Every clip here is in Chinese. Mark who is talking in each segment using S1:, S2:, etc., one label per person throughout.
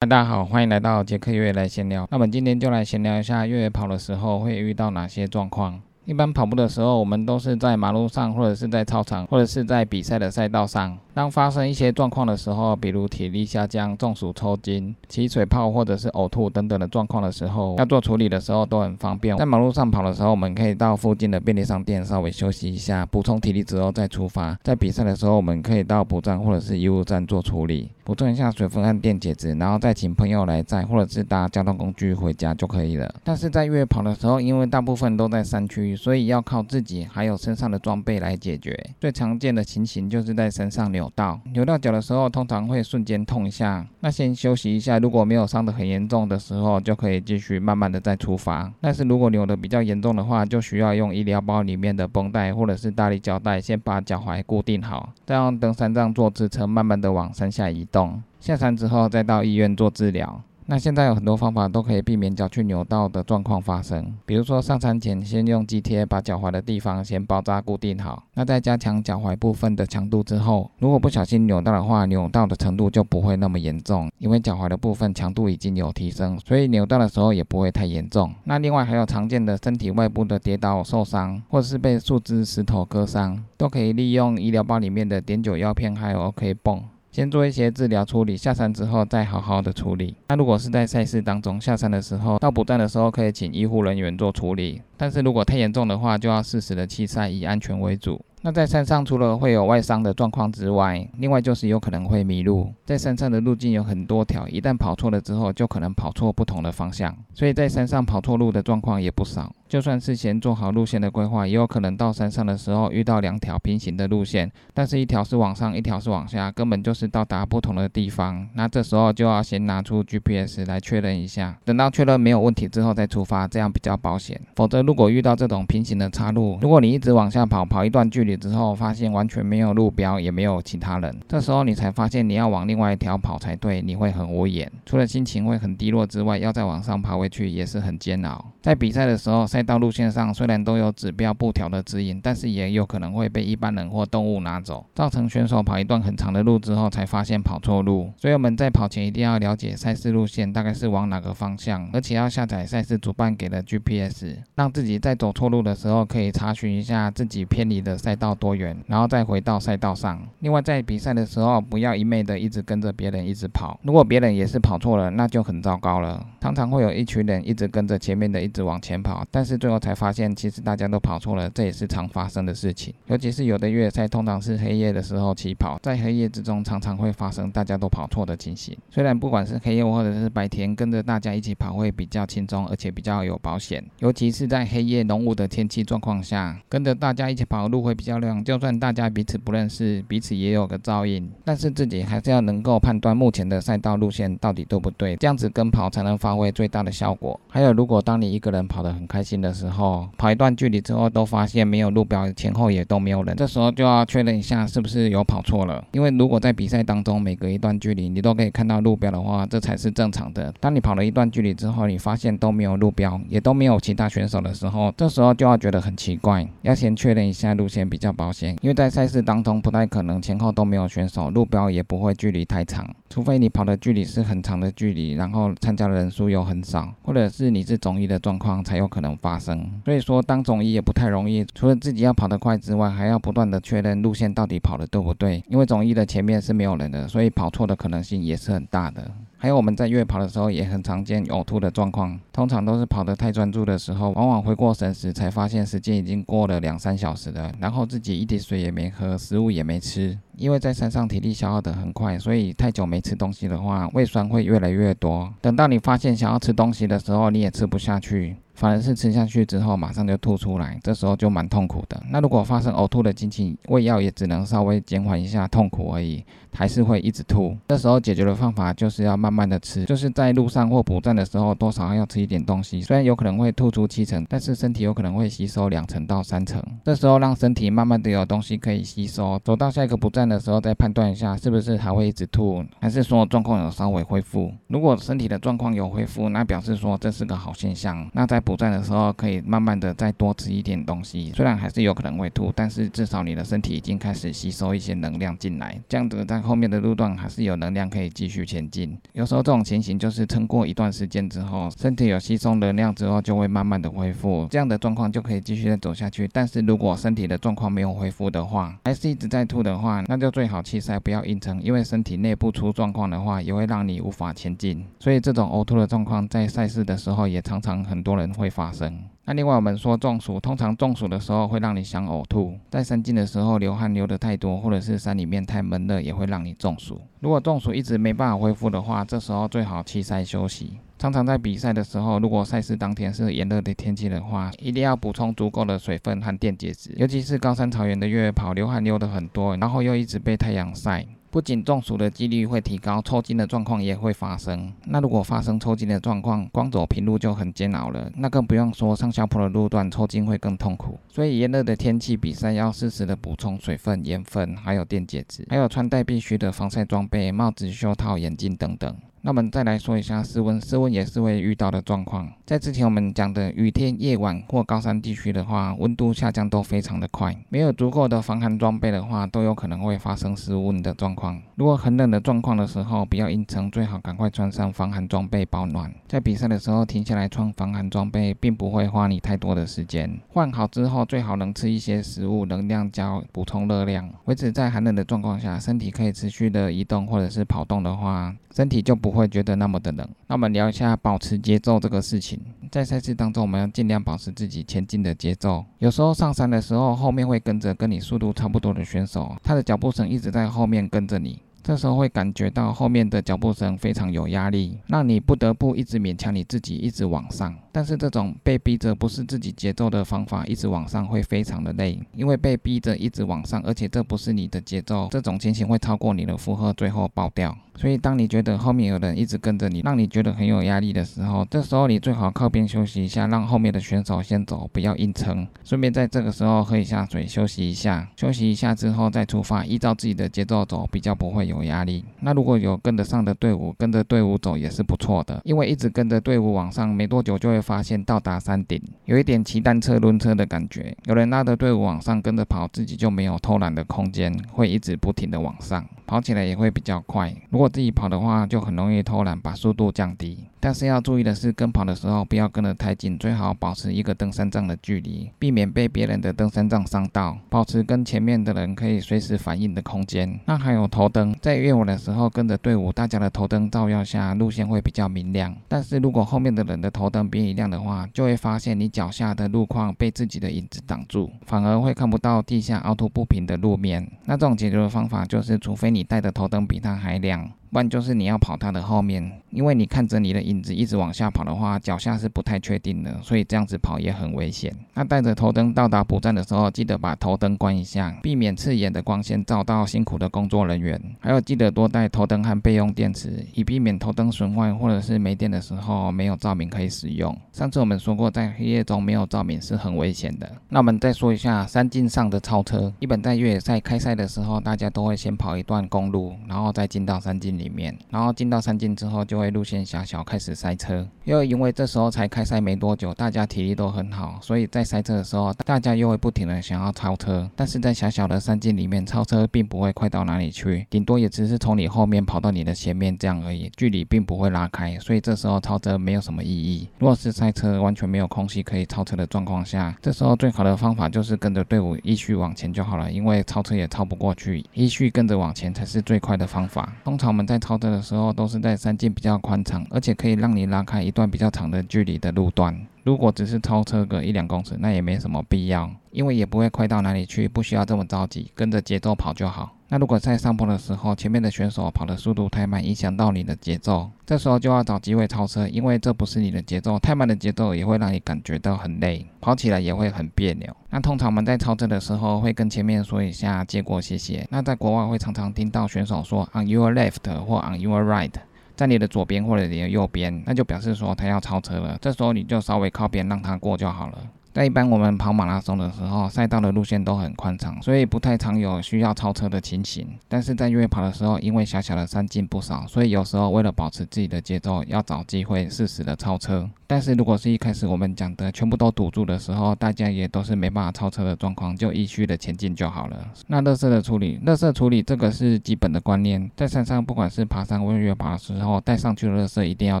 S1: 大家好，欢迎来到杰克越野来闲聊。那我们今天就来闲聊一下越野跑的时候会遇到哪些状况。一般跑步的时候，我们都是在马路上，或者是在操场，或者是在比赛的赛道上。当发生一些状况的时候，比如体力下降、中暑、抽筋、起水泡或者是呕吐等等的状况的时候，要做处理的时候都很方便。在马路上跑的时候，我们可以到附近的便利商店稍微休息一下，补充体力之后再出发。在比赛的时候，我们可以到补站或者是医务站做处理，补充一下水分和电解质，然后再请朋友来载，或者是搭交通工具回家就可以了。但是在越野跑的时候，因为大部分都在山区，所以要靠自己还有身上的装备来解决。最常见的情形就是在身上扭到，扭到脚。的时候通常会瞬间痛一下，那先休息一下。如果没有伤得很严重的时候，就可以继续慢慢的再出发。但是如果扭得比较严重的话，就需要用医疗包里面的绷带或者是大力胶带，先把脚踝固定好，再用登山杖做支撑，慢慢的往山下移动。下山之后再到医院做治疗。那现在有很多方法都可以避免脚去扭到的状况发生，比如说上山前先用肌贴把脚踝的地方先包扎固定好，那在加强脚踝部分的强度之后，如果不小心扭到的话，扭到的程度就不会那么严重，因为脚踝的部分强度已经有提升，所以扭到的时候也不会太严重。那另外还有常见的身体外部的跌倒受伤，或者是被树枝石头割伤，都可以利用医疗包里面的碘酒药片还有 OK 泵。先做一些治疗处理，下山之后再好好的处理。那如果是在赛事当中下山的时候，到补站的时候可以请医护人员做处理。但是如果太严重的话，就要适时的弃赛，以安全为主。那在山上除了会有外伤的状况之外，另外就是有可能会迷路。在山上的路径有很多条，一旦跑错了之后，就可能跑错不同的方向。所以在山上跑错路的状况也不少。就算事先做好路线的规划，也有可能到山上的时候遇到两条平行的路线，但是一条是往上，一条是往下，根本就是到达不同的地方。那这时候就要先拿出 GPS 来确认一下，等到确认没有问题之后再出发，这样比较保险。否则如果遇到这种平行的岔路，如果你一直往下跑，跑一段距离。之后发现完全没有路标，也没有其他人，这时候你才发现你要往另外一条跑才对，你会很无言，除了心情会很低落之外，要再往上爬回去也是很煎熬。在比赛的时候，赛赛道路线上虽然都有指标布条的指引，但是也有可能会被一般人或动物拿走，造成选手跑一段很长的路之后才发现跑错路。所以我们在跑前一定要了解赛事路线大概是往哪个方向，而且要下载赛事主办给的 GPS，让自己在走错路的时候可以查询一下自己偏离的赛道多远，然后再回到赛道上。另外在比赛的时候不要一昧的一直跟着别人一直跑，如果别人也是跑错了，那就很糟糕了。常常会有一群人一直跟着前面的。一直往前跑，但是是最后才发现，其实大家都跑错了，这也是常发生的事情。尤其是有的越野赛通常是黑夜的时候起跑，在黑夜之中常常会发生大家都跑错的情形。虽然不管是黑夜或者是白天，跟着大家一起跑会比较轻松，而且比较有保险。尤其是在黑夜浓雾的天气状况下，跟着大家一起跑路会比较亮。就算大家彼此不认识，彼此也有个照应，但是自己还是要能够判断目前的赛道路线到底对不对，这样子跟跑才能发挥最大的效果。还有，如果当你一个人跑得很开心的时候，跑一段距离之后都发现没有路标，前后也都没有人，这时候就要确认一下是不是有跑错了。因为如果在比赛当中每隔一段距离你都可以看到路标的话，这才是正常的。当你跑了一段距离之后，你发现都没有路标，也都没有其他选手的时候，这时候就要觉得很奇怪，要先确认一下路线比较保险。因为在赛事当中不太可能前后都没有选手，路标也不会距离太长，除非你跑的距离是很长的距离，然后参加的人数又很少，或者是你是总一的状况。才有可能发发生，所以说当总一也不太容易。除了自己要跑得快之外，还要不断的确认路线到底跑的对不对。因为总一的前面是没有人的，所以跑错的可能性也是很大的。还有我们在越跑的时候也很常见呕吐的状况，通常都是跑得太专注的时候，往往回过神时才发现时间已经过了两三小时了，然后自己一滴水也没喝，食物也没吃。因为在山上体力消耗得很快，所以太久没吃东西的话，胃酸会越来越多。等到你发现想要吃东西的时候，你也吃不下去。反而是吃下去之后马上就吐出来，这时候就蛮痛苦的。那如果发生呕吐的情形，胃药也只能稍微减缓一下痛苦而已，还是会一直吐。这时候解决的方法就是要慢慢的吃，就是在路上或补站的时候，多少要吃一点东西。虽然有可能会吐出七成，但是身体有可能会吸收两成到三成。这时候让身体慢慢的有东西可以吸收，走到下一个补站的时候再判断一下是不是还会一直吐，还是说状况有稍微恢复。如果身体的状况有恢复，那表示说这是个好现象。那在补站的时候，可以慢慢的再多吃一点东西，虽然还是有可能会吐，但是至少你的身体已经开始吸收一些能量进来，这样子在后面的路段还是有能量可以继续前进。有时候这种情形就是撑过一段时间之后，身体有吸收能量之后，就会慢慢的恢复，这样的状况就可以继续再走下去。但是如果身体的状况没有恢复的话，还是一直在吐的话，那就最好气塞不要硬撑，因为身体内部出状况的话，也会让你无法前进。所以这种呕吐的状况在赛事的时候也常常很多人会发生。那另外我们说中暑，通常中暑的时候会让你想呕吐，在山进的时候流汗流得太多，或者是山里面太闷热，也会让你中暑。如果中暑一直没办法恢复的话，这时候最好弃赛休息。常常在比赛的时候，如果赛事当天是炎热的天气的话，一定要补充足够的水分和电解质，尤其是高山草原的越野跑，流汗流得很多，然后又一直被太阳晒。不仅中暑的几率会提高，抽筋的状况也会发生。那如果发生抽筋的状况，光走平路就很煎熬了，那更不用说上下坡的路段抽筋会更痛苦。所以炎热的天气比赛要适时的补充水分、盐分，还有电解质，还有穿戴必须的防晒装备，帽子、袖套、眼镜等等。那我们再来说一下室温，室温也是会遇到的状况。在之前我们讲的雨天、夜晚或高山地区的话，温度下降都非常的快。没有足够的防寒装备的话，都有可能会发生失温的状况。如果很冷的状况的时候，不要硬撑，最好赶快穿上防寒装备保暖。在比赛的时候停下来穿防寒装备，并不会花你太多的时间。换好之后，最好能吃一些食物，能量胶补充热量，维持在寒冷的状况下，身体可以持续的移动或者是跑动的话。身体就不不会觉得那么的冷。那我们聊一下保持节奏这个事情。在赛事当中，我们要尽量保持自己前进的节奏。有时候上山的时候，后面会跟着跟你速度差不多的选手，他的脚步声一直在后面跟着你。这时候会感觉到后面的脚步声非常有压力，让你不得不一直勉强你自己一直往上。但是这种被逼着不是自己节奏的方法，一直往上会非常的累，因为被逼着一直往上，而且这不是你的节奏，这种情形会超过你的负荷，最后爆掉。所以当你觉得后面有人一直跟着你，让你觉得很有压力的时候，这时候你最好靠边休息一下，让后面的选手先走，不要硬撑。顺便在这个时候喝一下水，休息一下。休息一下之后再出发，依照自己的节奏走，比较不会有压力。那如果有跟得上的队伍，跟着队伍走也是不错的，因为一直跟着队伍往上，没多久就会发现到达山顶，有一点骑单车轮车的感觉。有人拉着队伍往上跟着跑，自己就没有偷懒的空间，会一直不停的往上。跑起来也会比较快。如果自己跑的话，就很容易偷懒，把速度降低。但是要注意的是，跟跑的时候不要跟得太近，最好保持一个登山杖的距离，避免被别人的登山杖伤到。保持跟前面的人可以随时反应的空间。那还有头灯，在越野的时候跟着队伍，大家的头灯照耀下，路线会比较明亮。但是如果后面的人的头灯比你亮的话，就会发现你脚下的路况被自己的影子挡住，反而会看不到地下凹凸不平的路面。那这种解决的方法就是，除非你带的头灯比他还亮。不然就是你要跑它的后面，因为你看着你的影子一直往下跑的话，脚下是不太确定的，所以这样子跑也很危险。那带着头灯到达补站的时候，记得把头灯关一下，避免刺眼的光线照到辛苦的工作人员。还有记得多带头灯和备用电池，以避免头灯损坏或者是没电的时候没有照明可以使用。上次我们说过，在黑夜中没有照明是很危险的。那我们再说一下山径上的超车。一般在越野赛开赛的时候，大家都会先跑一段公路，然后再进到山径。里面，然后进到山径之后，就会路线狭小，开始塞车。又因为这时候才开赛没多久，大家体力都很好，所以在塞车的时候，大家又会不停的想要超车。但是在狭小的山径里面，超车并不会快到哪里去，顶多也只是从你后面跑到你的前面这样而已，距离并不会拉开。所以这时候超车没有什么意义。如果是塞车完全没有空隙可以超车的状况下，这时候最好的方法就是跟着队伍依序往前就好了，因为超车也超不过去，依序跟着往前才是最快的方法。通常我们在超车的时候，都是在山径比较宽敞，而且可以让你拉开一段比较长的距离的路段。如果只是超车个一两公尺，那也没什么必要，因为也不会快到哪里去，不需要这么着急，跟着节奏跑就好。那如果在上坡的时候，前面的选手跑的速度太慢，影响到你的节奏，这时候就要找机会超车，因为这不是你的节奏，太慢的节奏也会让你感觉到很累，跑起来也会很别扭。那通常我们在超车的时候，会跟前面说一下，借过谢谢。那在国外会常常听到选手说 on your left 或 on your right。在你的左边或者你的右边，那就表示说他要超车了。这时候你就稍微靠边让他过就好了。在一般我们跑马拉松的时候，赛道的路线都很宽敞，所以不太常有需要超车的情形。但是在越野跑的时候，因为小小的山径不少，所以有时候为了保持自己的节奏，要找机会适时的超车。但是如果是一开始我们讲的全部都堵住的时候，大家也都是没办法超车的状况，就依序的前进就好了。那垃圾的处理，垃圾处理这个是基本的观念，在山上不管是爬山或越野跑的时候，带上去的垃圾一定要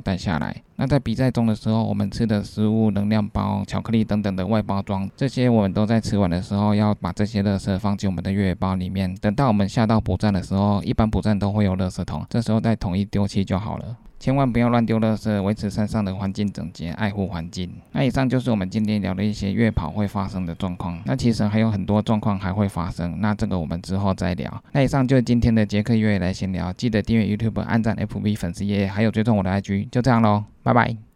S1: 带下来。那在比赛中的时候，我们吃的食物、能量包、巧克力等等的外包装，这些我们都在吃完的时候要把这些垃圾放进我们的越野包里面。等到我们下到补站的时候，一般补站都会有垃圾桶，这时候再统一丢弃就好了。千万不要乱丢垃圾，维持山上的环境整洁，爱护环境。那以上就是我们今天聊的一些月跑会发生的状况。那其实还有很多状况还会发生，那这个我们之后再聊。那以上就是今天的杰克越野来闲聊，记得订阅 YouTube、按赞 FB 粉丝页，还有追踪我的 IG。就这样喽，拜拜。